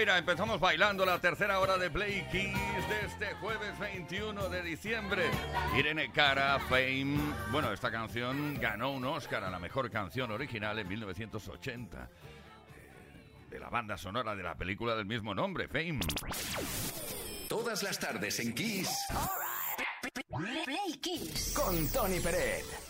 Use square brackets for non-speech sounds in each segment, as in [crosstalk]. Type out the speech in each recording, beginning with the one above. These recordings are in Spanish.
Mira, empezamos bailando la tercera hora de Play Kiss de este jueves 21 de diciembre. Irene Cara, Fame. Bueno, esta canción ganó un Oscar a la mejor canción original en 1980 eh, de la banda sonora de la película del mismo nombre, Fame. Todas las tardes en Kiss. Play Kiss. Con Tony Peret.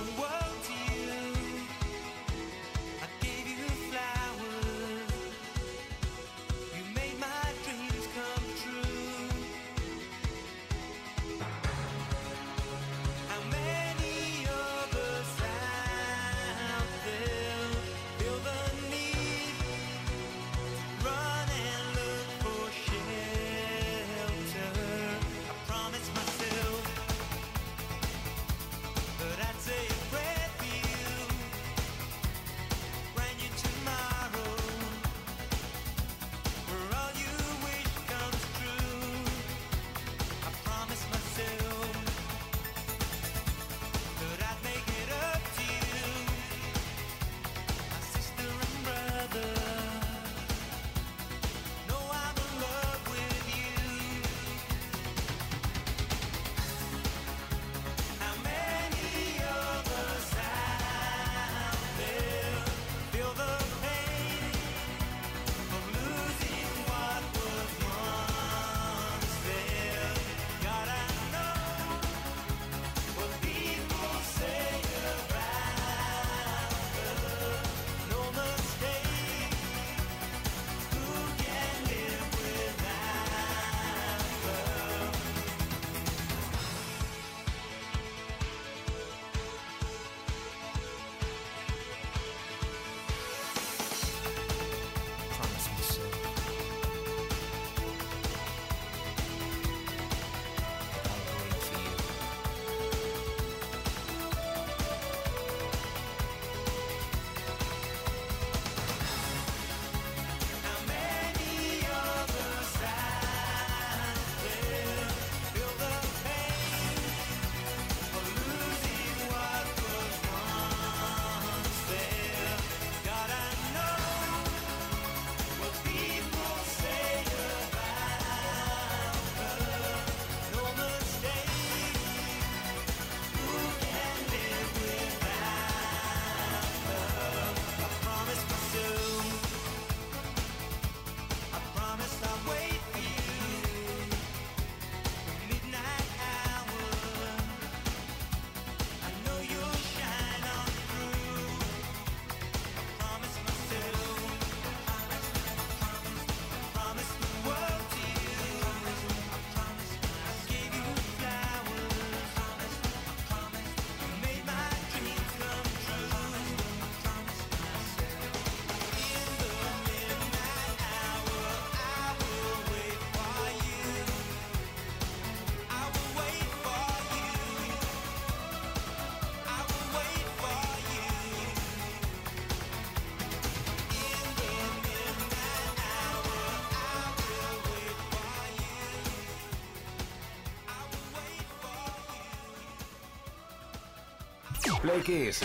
Play Kiss.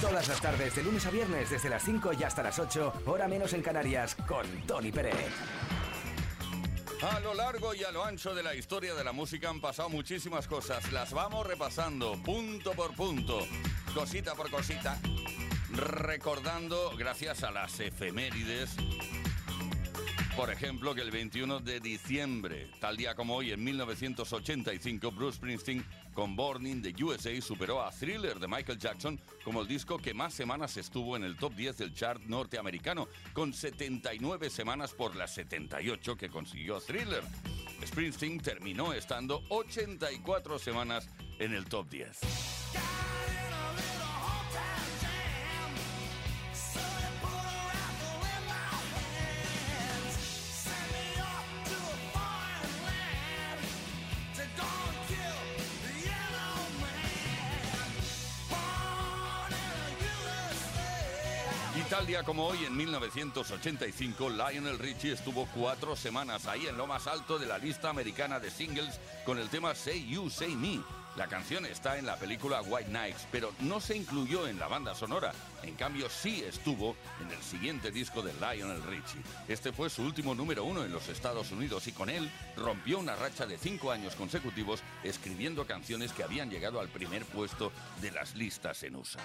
Todas las tardes, de lunes a viernes, desde las 5 y hasta las 8, hora menos en Canarias, con Tony Pérez. A lo largo y a lo ancho de la historia de la música han pasado muchísimas cosas. Las vamos repasando punto por punto, cosita por cosita, recordando gracias a las efemérides. Por ejemplo, que el 21 de diciembre, tal día como hoy, en 1985, Bruce Springsteen con Born in the USA superó a Thriller de Michael Jackson como el disco que más semanas estuvo en el top 10 del chart norteamericano, con 79 semanas por las 78 que consiguió Thriller. Springsteen terminó estando 84 semanas en el top 10. Tal día como hoy, en 1985, Lionel Richie estuvo cuatro semanas ahí en lo más alto de la lista americana de singles con el tema Say You, Say Me. La canción está en la película White Nights, pero no se incluyó en la banda sonora. En cambio, sí estuvo en el siguiente disco de Lionel Richie. Este fue su último número uno en los Estados Unidos y con él rompió una racha de cinco años consecutivos escribiendo canciones que habían llegado al primer puesto de las listas en USA.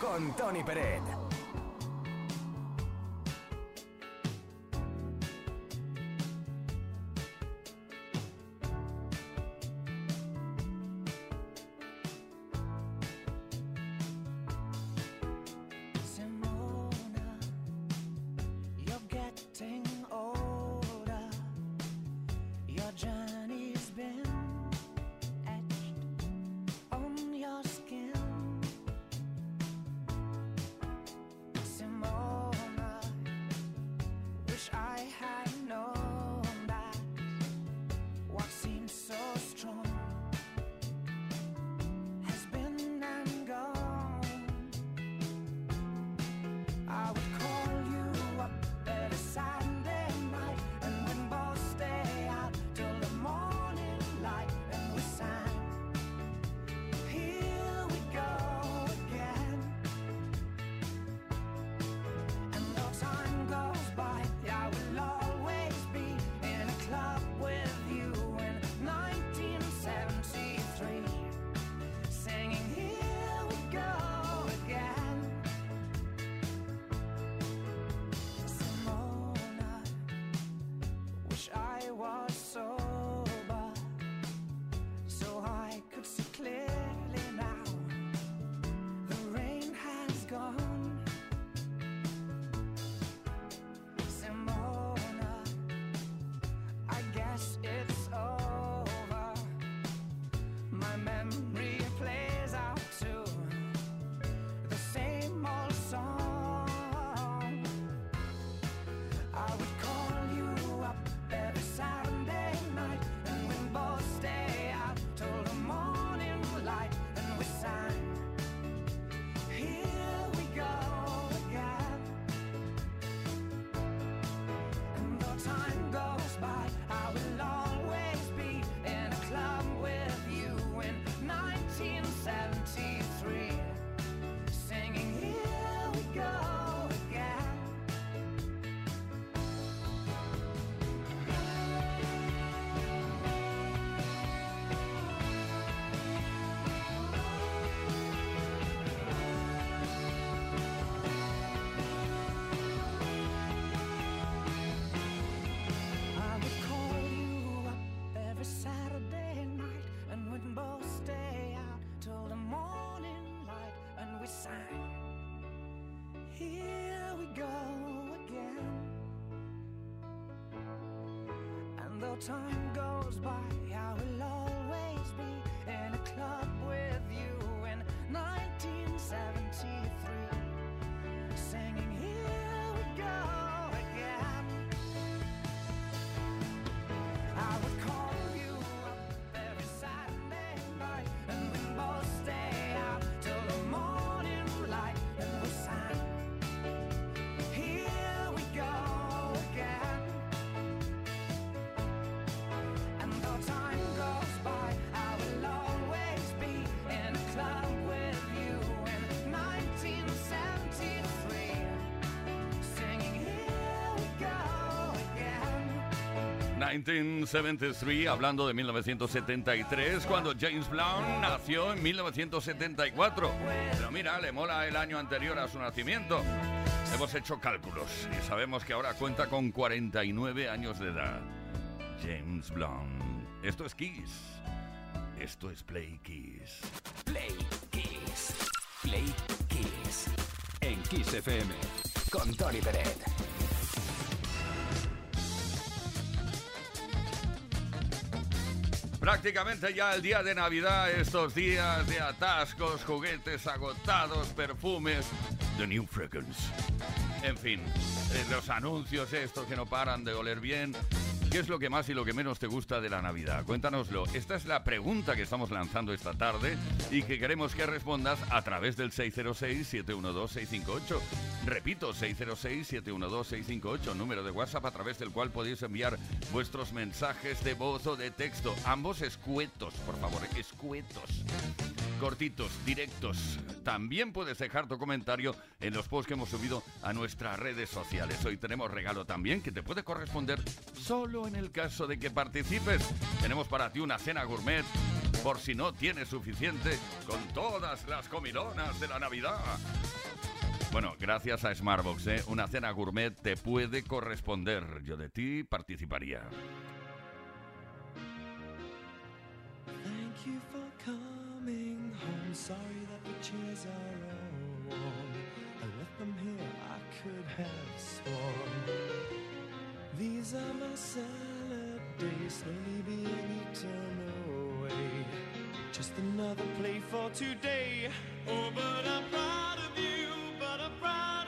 Con Tony Peret. Time goes by, 1973, hablando de 1973, cuando James Blunt nació en 1974. Pero mira, le mola el año anterior a su nacimiento. Hemos hecho cálculos y sabemos que ahora cuenta con 49 años de edad. James Blunt. Esto es Kiss. Esto es Play Kiss. Play Kiss. Play Kiss. En Kiss FM. Con Tony Peret. Prácticamente ya el día de Navidad, estos días de atascos, juguetes agotados, perfumes, The New Fragrance. En fin, eh, los anuncios estos que no paran de oler bien. ¿Qué es lo que más y lo que menos te gusta de la Navidad? Cuéntanoslo. Esta es la pregunta que estamos lanzando esta tarde y que queremos que respondas a través del 606-712-658. Repito, 606-712-658, número de WhatsApp a través del cual podéis enviar vuestros mensajes de voz o de texto. Ambos escuetos, por favor, escuetos cortitos, directos. También puedes dejar tu comentario en los posts que hemos subido a nuestras redes sociales. Hoy tenemos regalo también que te puede corresponder solo en el caso de que participes. Tenemos para ti una cena gourmet, por si no tienes suficiente, con todas las comilonas de la Navidad. Bueno, gracias a Smartbox, ¿eh? una cena gourmet te puede corresponder. Yo de ti participaría. chairs are all worn. I left them here, I could have sworn. These are my salad days, slowly being eaten away. Just another play for today. Oh, but I'm proud of you, but I'm proud.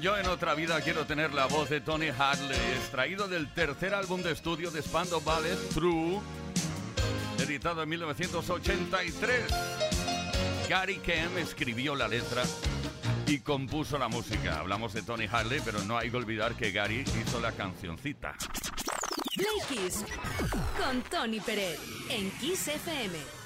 yo en otra vida quiero tener la voz de Tony Hadley, extraído del tercer álbum de estudio de Spandau Ballet, True, editado en 1983. Gary Kemp escribió la letra y compuso la música. Hablamos de Tony Hadley, pero no hay que olvidar que Gary hizo la cancioncita. Play Kiss con Tony Pérez en Kiss FM.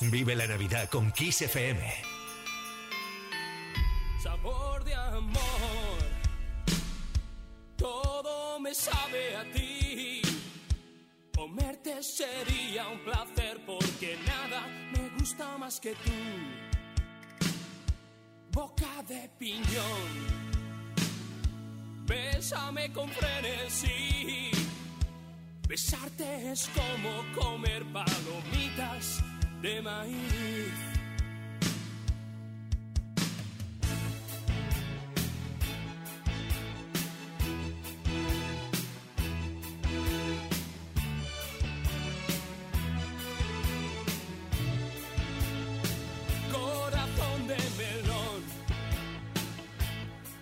Vive la Navidad con Kiss FM. sabor de amor. Todo me sabe a ti. Comerte sería un placer porque nada me gusta más que tú. Boca de piñón. Bésame con frenesí. Besarte es como comer palomitas de maíz. corazón de melón.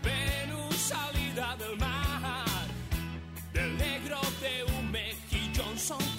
Venus salida del mar,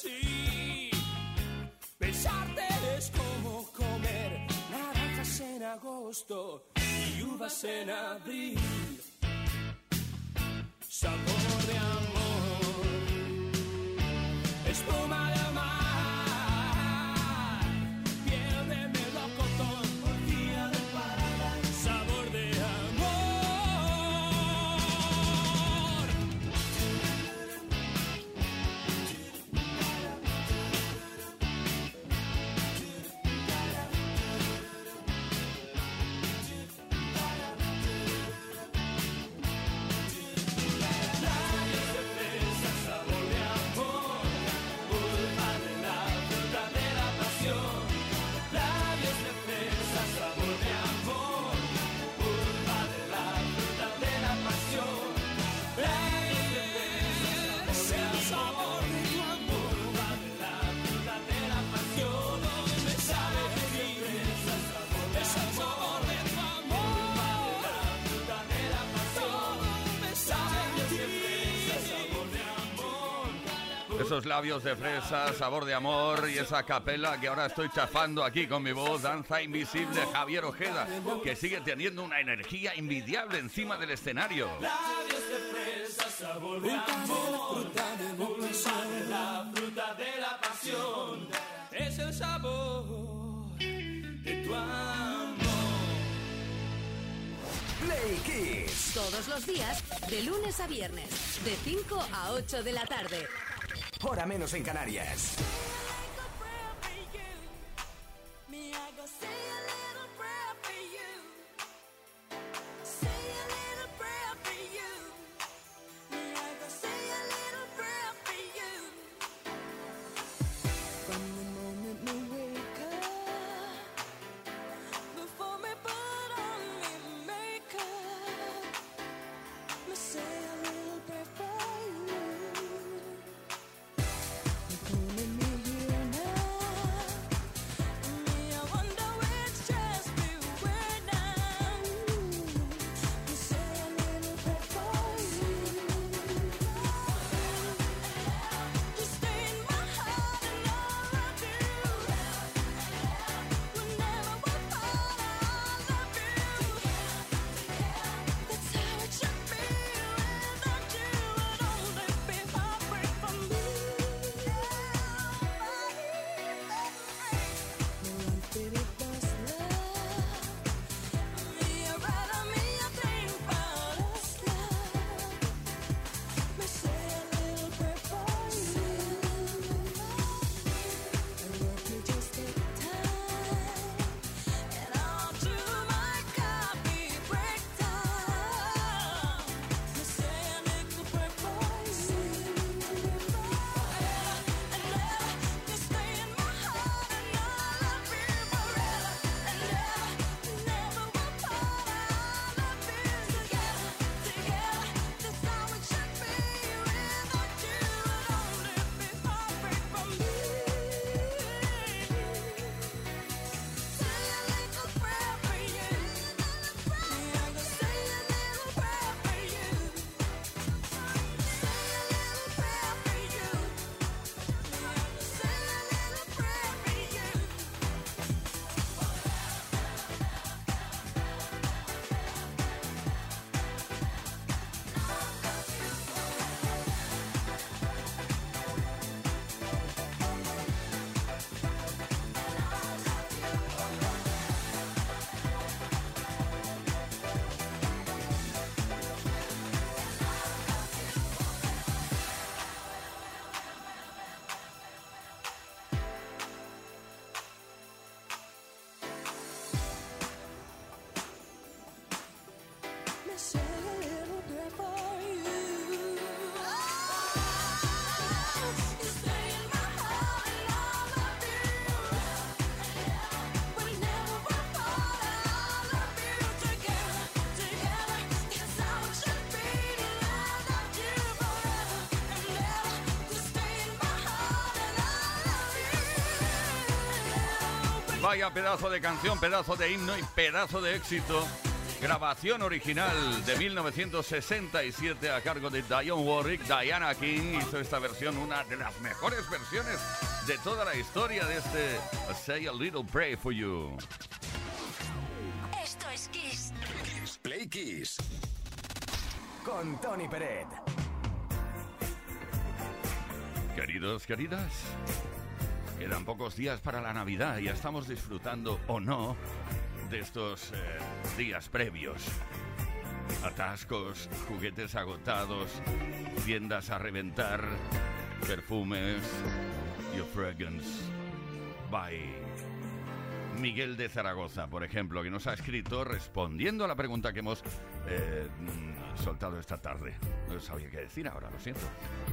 Frenesí. Besarte es como comer naranjas en agosto y uvas en abril. Sabor de amor, espuma Esos labios de fresa, sabor de amor y esa capela que ahora estoy chafando aquí con mi voz, danza invisible Javier Ojeda, que sigue teniendo una energía envidiable encima del escenario. Labios de fresa, sabor de amor, pulpa de la fruta de la pasión. Es el sabor de tu amor. Play Kiss. Todos los días, de lunes a viernes, de 5 a 8 de la tarde. Hora menos en Canarias. Vaya pedazo de canción, pedazo de himno y pedazo de éxito. Grabación original de 1967 a cargo de Dionne Warwick. Diana King hizo esta versión, una de las mejores versiones de toda la historia de este Say a Little Pray for You. Esto es Kiss. Play Kiss. Con Tony Peret. Queridos, queridas, quedan pocos días para la Navidad y estamos disfrutando o no de estos eh, días previos. Atascos, juguetes agotados, tiendas a reventar, perfumes, Your Fragrance by Miguel de Zaragoza, por ejemplo, que nos ha escrito respondiendo a la pregunta que hemos eh, mm, soltado esta tarde. No sabía qué decir ahora, lo siento.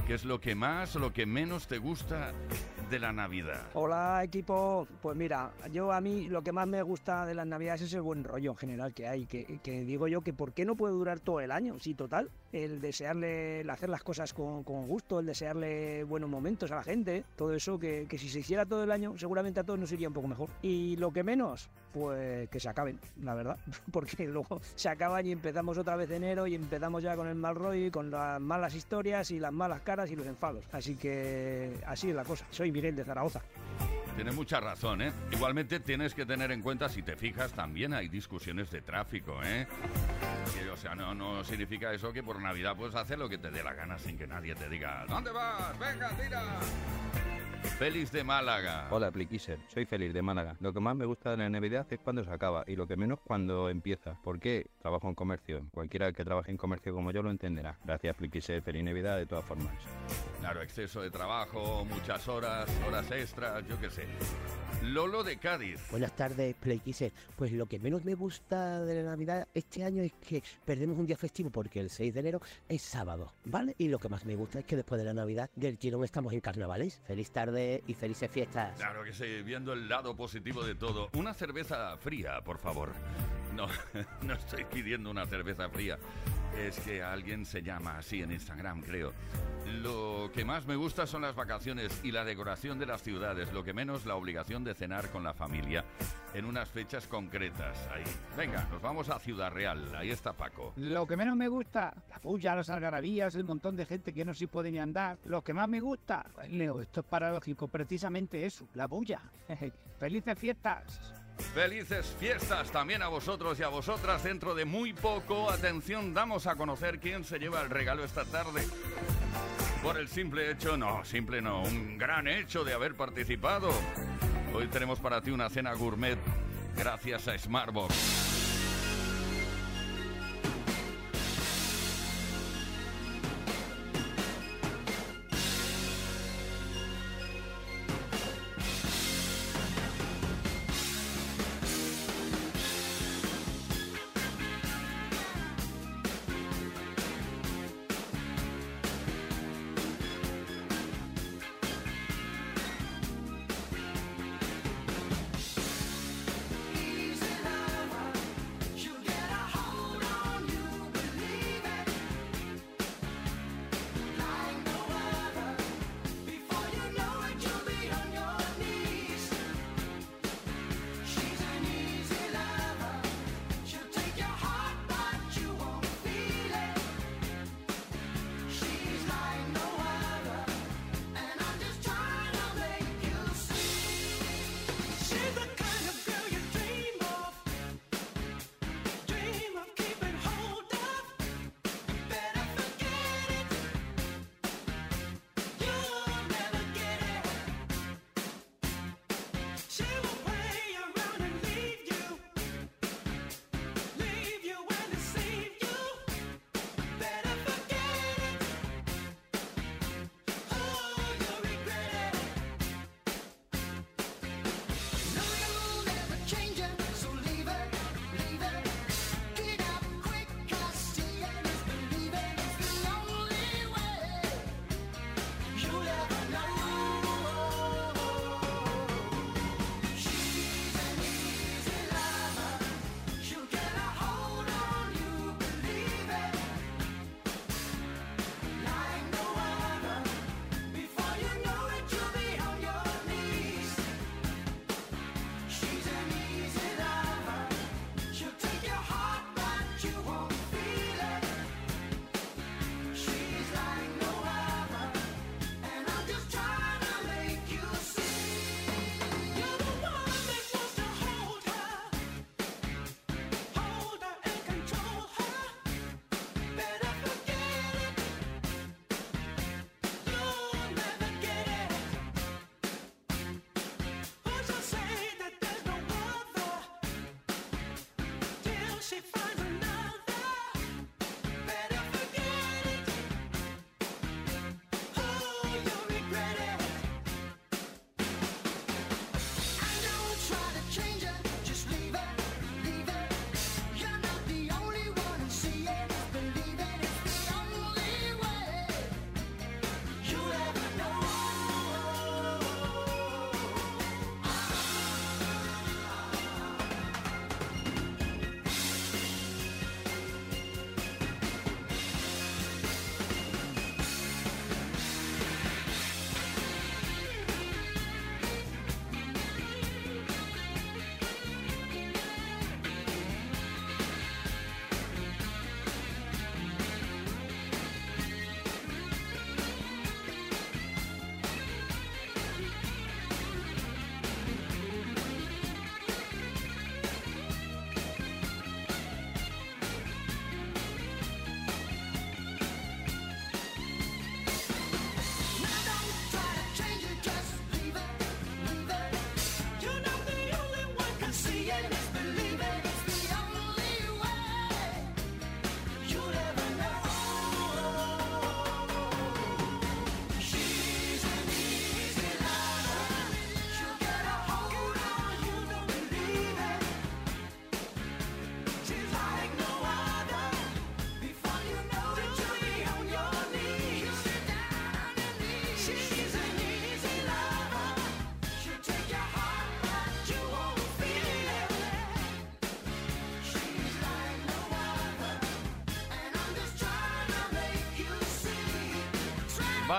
¿Qué es lo que más o lo que menos te gusta de la Navidad? Hola equipo, pues mira, yo a mí lo que más me gusta de las navidades es el buen rollo en general que hay, que, que digo yo que por qué no puede durar todo el año, sí, total, el desearle, hacer las cosas con, gusto, el desearle buenos momentos a la gente, todo eso que, si se hiciera todo el año seguramente a todos nos iría un poco mejor. Y lo que menos, pues que se acaben, la verdad, [laughs] porque luego se acaban y empezamos otra vez enero y empezamos ya con el mal rollo y con las malas historias y las malas caras y los enfados. Así que así es la cosa. Soy Miguel de Zaragoza. Tienes mucha razón, ¿eh? Igualmente tienes que tener en cuenta, si te fijas, también hay discusiones de tráfico, ¿eh? O sea, no, no significa eso que por Navidad puedes hacer lo que te dé la gana sin que nadie te diga ¿Dónde vas? ¡Venga, tira! Félix de Málaga. Hola, Pliquiser. Soy Félix de Málaga. Lo que más me gusta de la Navidad es cuando se acaba y lo que menos cuando empieza. ¿Por qué? Trabajo en comercio. Cualquiera que trabaje en comercio como yo lo entenderá. Gracias, Pliquiser. Feliz Navidad de todas formas. Claro, exceso de trabajo, muchas horas, horas extras, yo qué sé. Lolo de Cádiz. Buenas tardes, Playkisser. Pues lo que menos me gusta de la Navidad este año es que perdemos un día festivo porque el 6 de enero es sábado, ¿vale? Y lo que más me gusta es que después de la Navidad del tirón estamos en carnavales. Feliz tarde y felices fiestas. Claro que sí, viendo el lado positivo de todo. Una cerveza fría, por favor. No, [laughs] no estoy pidiendo una cerveza fría. Es que alguien se llama así en Instagram, creo. Lo que más me gusta son las vacaciones y la decoración de las ciudades. Lo que menos la obligación de cenar con la familia en unas fechas concretas. Ahí. Venga, nos vamos a Ciudad Real. Ahí está Paco. Lo que menos me gusta, la puya, las algarabías, el montón de gente que no se puede ni andar. Lo que más me gusta, Leo, esto es paradójico, precisamente eso, la bulla. [laughs] ¡Felices fiestas! Felices fiestas también a vosotros y a vosotras. Dentro de muy poco, atención, damos a conocer quién se lleva el regalo esta tarde. Por el simple hecho, no, simple no, un gran hecho de haber participado. Hoy tenemos para ti una cena gourmet gracias a Smartbox.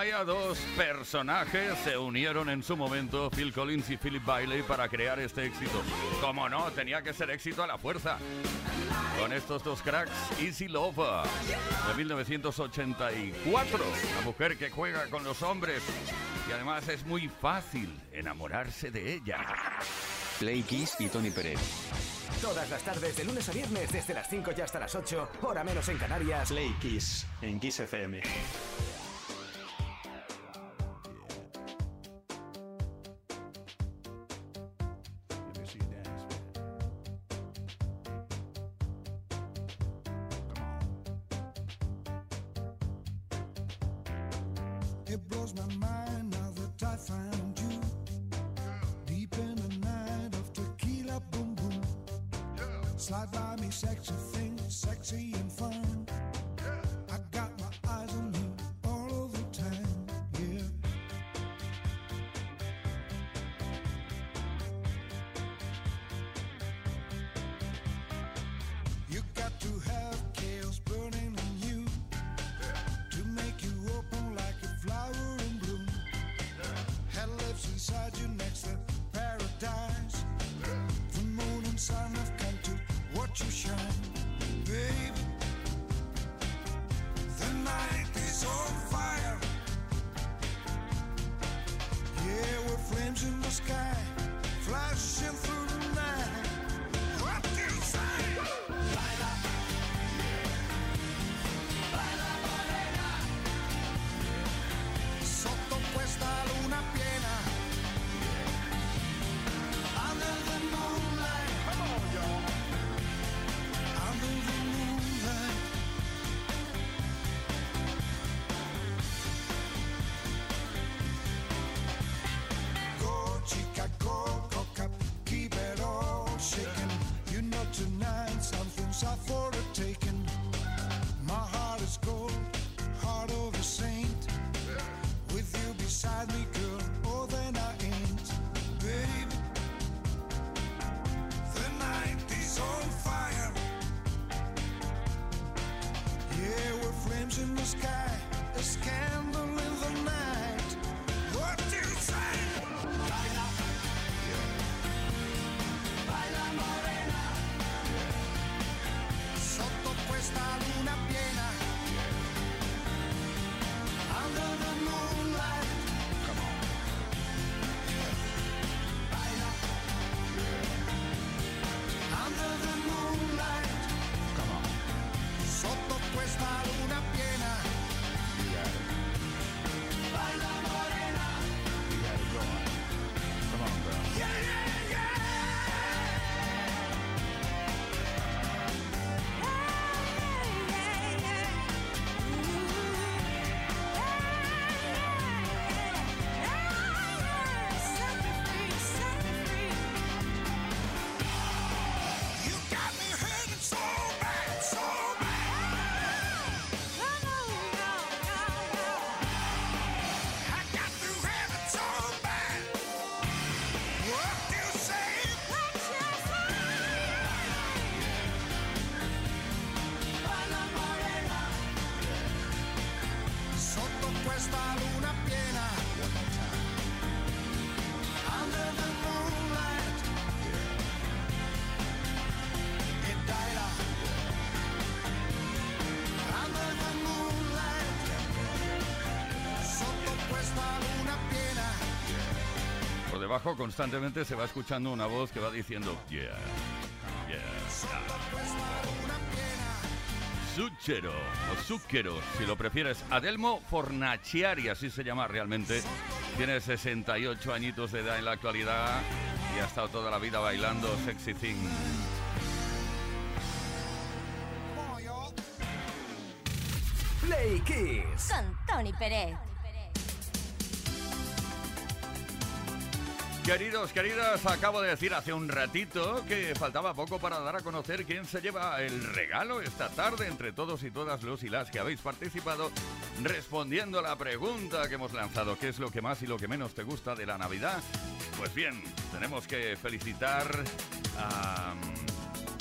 Dos personajes se unieron en su momento, Phil Collins y Philip Bailey, para crear este éxito. Como no, tenía que ser éxito a la fuerza. Con estos dos cracks, Easy Love de 1984. La mujer que juega con los hombres y además es muy fácil enamorarse de ella. Play Kiss y Tony Pérez. Todas las tardes, de lunes a viernes, desde las 5 y hasta las 8, hora menos en Canarias. Play Kiss en Kiss FM. Por debajo constantemente se va escuchando una voz que va diciendo yeah. Zucchero o Zucchero, si lo prefieres. Adelmo Fornaciari, así se llama realmente. Tiene 68 añitos de edad en la actualidad y ha estado toda la vida bailando Sexy Thing. Play Kiss. Con Tony Pérez. Queridos, queridas, acabo de decir hace un ratito que faltaba poco para dar a conocer quién se lleva el regalo esta tarde entre todos y todas los y las que habéis participado respondiendo a la pregunta que hemos lanzado, ¿qué es lo que más y lo que menos te gusta de la Navidad? Pues bien, tenemos que felicitar a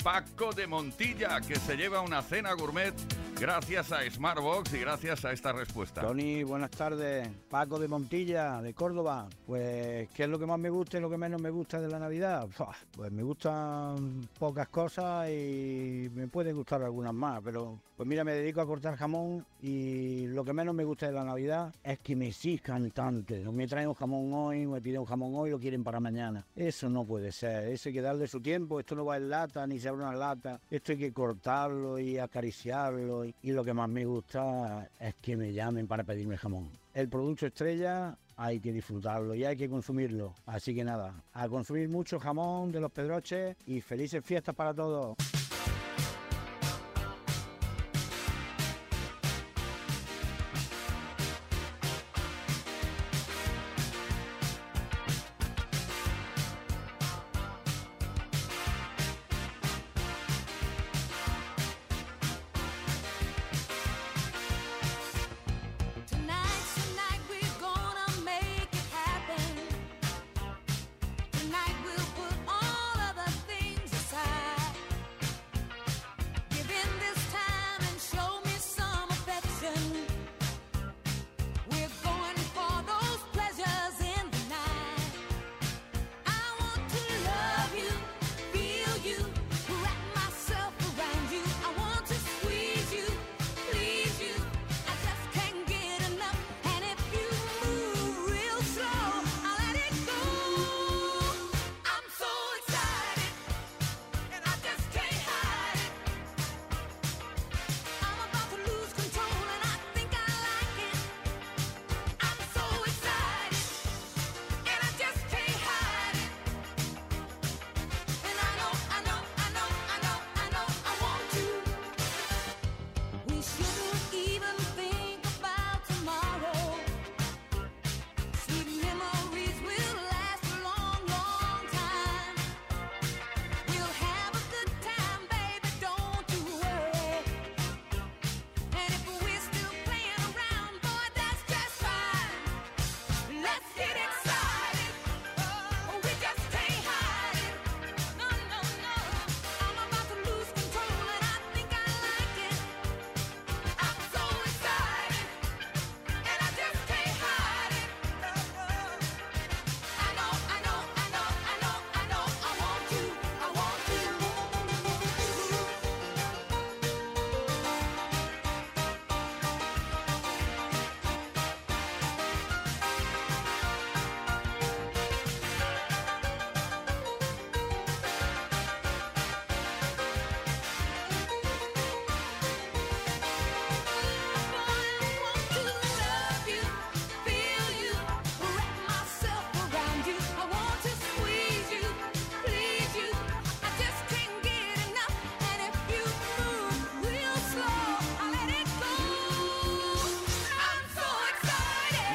Paco de Montilla, que se lleva una cena gourmet Gracias a Smartbox y gracias a esta respuesta. Tony, buenas tardes. Paco de Montilla, de Córdoba. Pues, ¿qué es lo que más me gusta y lo que menos me gusta de la Navidad? Pues me gustan pocas cosas y me pueden gustar algunas más, pero pues mira, me dedico a cortar jamón y lo que menos me gusta de la Navidad es que me exijan tanto. Me traen un jamón hoy, me piden un jamón hoy, lo quieren para mañana. Eso no puede ser, eso hay que darle su tiempo, esto no va en lata ni se una lata, esto hay que cortarlo y acariciarlo y, lo que más me gusta es que me llamen para pedirme jamón. El producto estrella hay que disfrutarlo y hay que consumirlo. Así que nada, a consumir mucho jamón de los pedroches y felices fiestas para todos.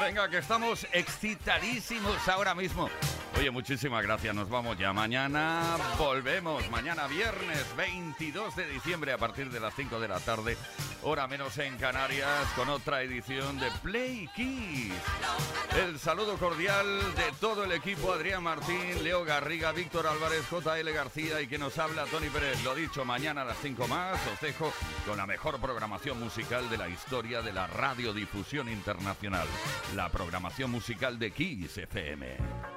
Venga, que estamos excitadísimos ahora mismo. Oye, muchísimas gracias. Nos vamos ya. Mañana volvemos. Mañana viernes 22 de diciembre a partir de las 5 de la tarde. Hora menos en Canarias con otra edición de Play Kiss. El saludo cordial de todo el equipo. Adrián Martín, Leo Garriga, Víctor Álvarez, JL García y que nos habla Tony Pérez. Lo dicho, mañana a las 5 más os dejo con la mejor programación musical de la historia de la radiodifusión internacional. La programación musical de Kiss FM.